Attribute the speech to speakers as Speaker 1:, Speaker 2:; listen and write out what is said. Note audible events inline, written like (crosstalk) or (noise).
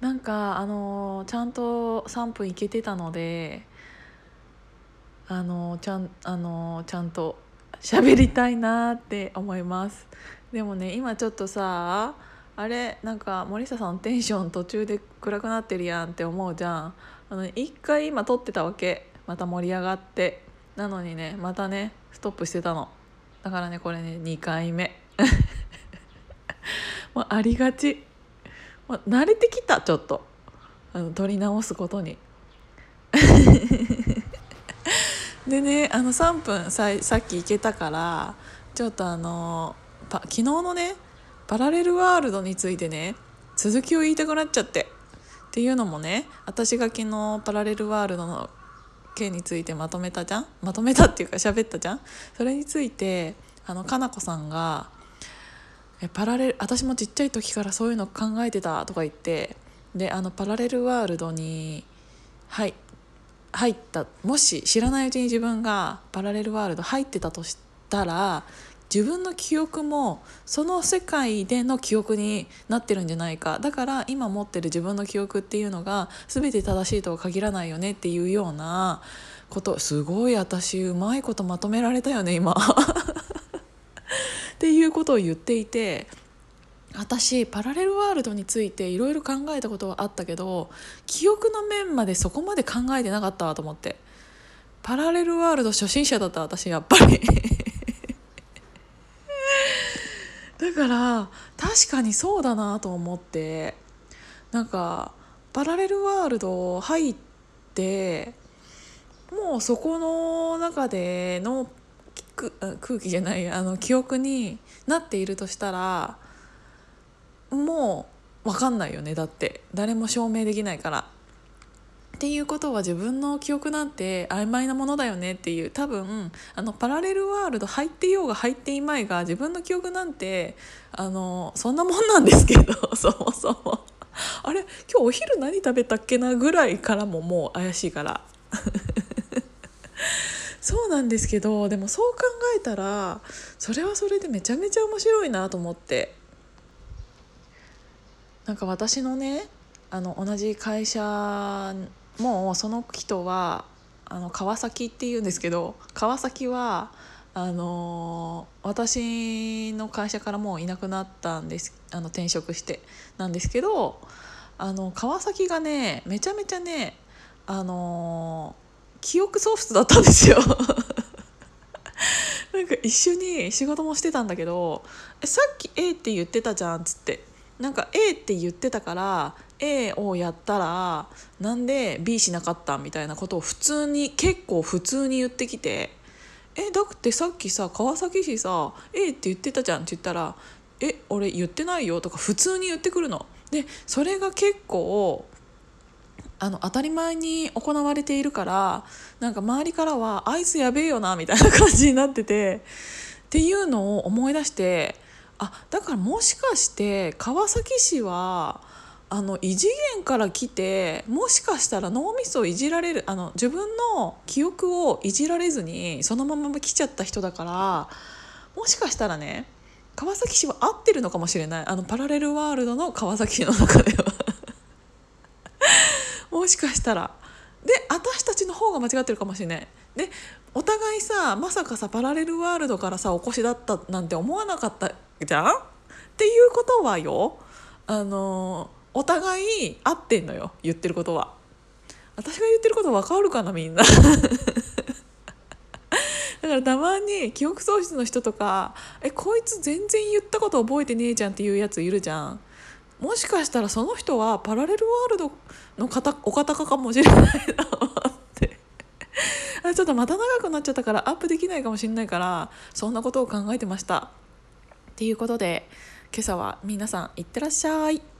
Speaker 1: なんかあのちゃんと3分いけてたのであのちゃんあのちゃんと喋りたいなって思います。でもね今ちょっとさあれなんか森下さんテンション途中で暗くなってるやんって思うじゃん。あの一回今撮ってたわけ。また盛り上がって。なのにねまたねストップしてたの。だからねこれね2回目。(laughs) もうありがち。もう慣れてきたちょっと。あの撮り直すことに。(laughs) でねあの3分ささっき行けたからちょっとあの昨日のねパラレルワールドについてね続きを言いたくなっちゃって。っていうのもね私が昨日パラレルワールドの件についてまとめたじゃん？まとめたっていうか喋ったじゃん？それについてあのかなこさんがえパラレル私もちっちゃい時からそういうの考えてたとか言ってであのパラレルワールドに入入ったもし知らないうちに自分がパラレルワールド入ってたとしたら自分の記憶もその世界での記憶になってるんじゃないかだから今持ってる自分の記憶っていうのが全て正しいとは限らないよねっていうようなことすごい私うまいことまとめられたよね今。っていうことを言っていて私パラレルワールドについていろいろ考えたことはあったけど記憶の面までそこまで考えてなかったわと思って。パラレルワールド初心者だった私やっぱり。(laughs) だから確かにそうだなと思って。なんかパラレルワールド入ってもうそこの中での空気じゃないあの記憶になっているとしたらもう分かんないよねだって。誰も証明できないから。っていうことは自分の記憶なんて曖昧なものだよねっていう。多分あのパラレルワールド入っていようが入っていまいが自分の記憶なんてあのそんなもんなんですけど (laughs) そもそも。あれ今日お昼何食べたっけなぐらいからももう怪しいから。そうなんですけどでもそう考えたらそれはそれでめちゃめちゃ面白いなと思って。なんか私のねあの同じ会社もその人はあの川崎っていうんですけど川崎はあの私の会社からもういなくなったんですあの転職して。なんですけどあの川崎がねめちゃめちゃねあの記憶喪失だったんですよ (laughs) なんか一緒に仕事もしてたんだけど「さっき A って言ってたじゃん」っつってなんか A って言ってたから A をやったらなんで B しなかったみたいなことを普通に結構普通に言ってきて「えだってさっきさ川崎市さ A って言ってたじゃん」って言ったら「え俺言ってないよ」とか普通に言ってくるの。でそれが結構あの当たり前に行われているからなんか周りからは「あいつやべえよな」みたいな感じになっててっていうのを思い出してあだからもしかして川崎市はあの異次元から来てもしかしたら脳みそをいじられるあの自分の記憶をいじられずにそのまま来ちゃった人だからもしかしたらね川崎市は合ってるのかもしれない。あのパラレルワールドの川崎市の中では。もしかしたら。で私たちの方が間違ってるかもしれない。でお互いさまさかさパラレルワールドからさお越しだったなんて思わなかったじゃん？っていうことはよあのお互い合ってんのよ言ってることは。私が言ってること分かるかなみんな。(laughs) だからたまに記憶喪失の人とか「えこいつ全然言ったこと覚えてねえじゃん」っていうやついるじゃん。もしかしたらその人はパラレルワールドの方お方かもしれないなって。(laughs) ちょっとまた長くなっちゃったからアップできないかもしれないからそんなことを考えてました。っていうことで今朝は皆さんいってらっしゃい。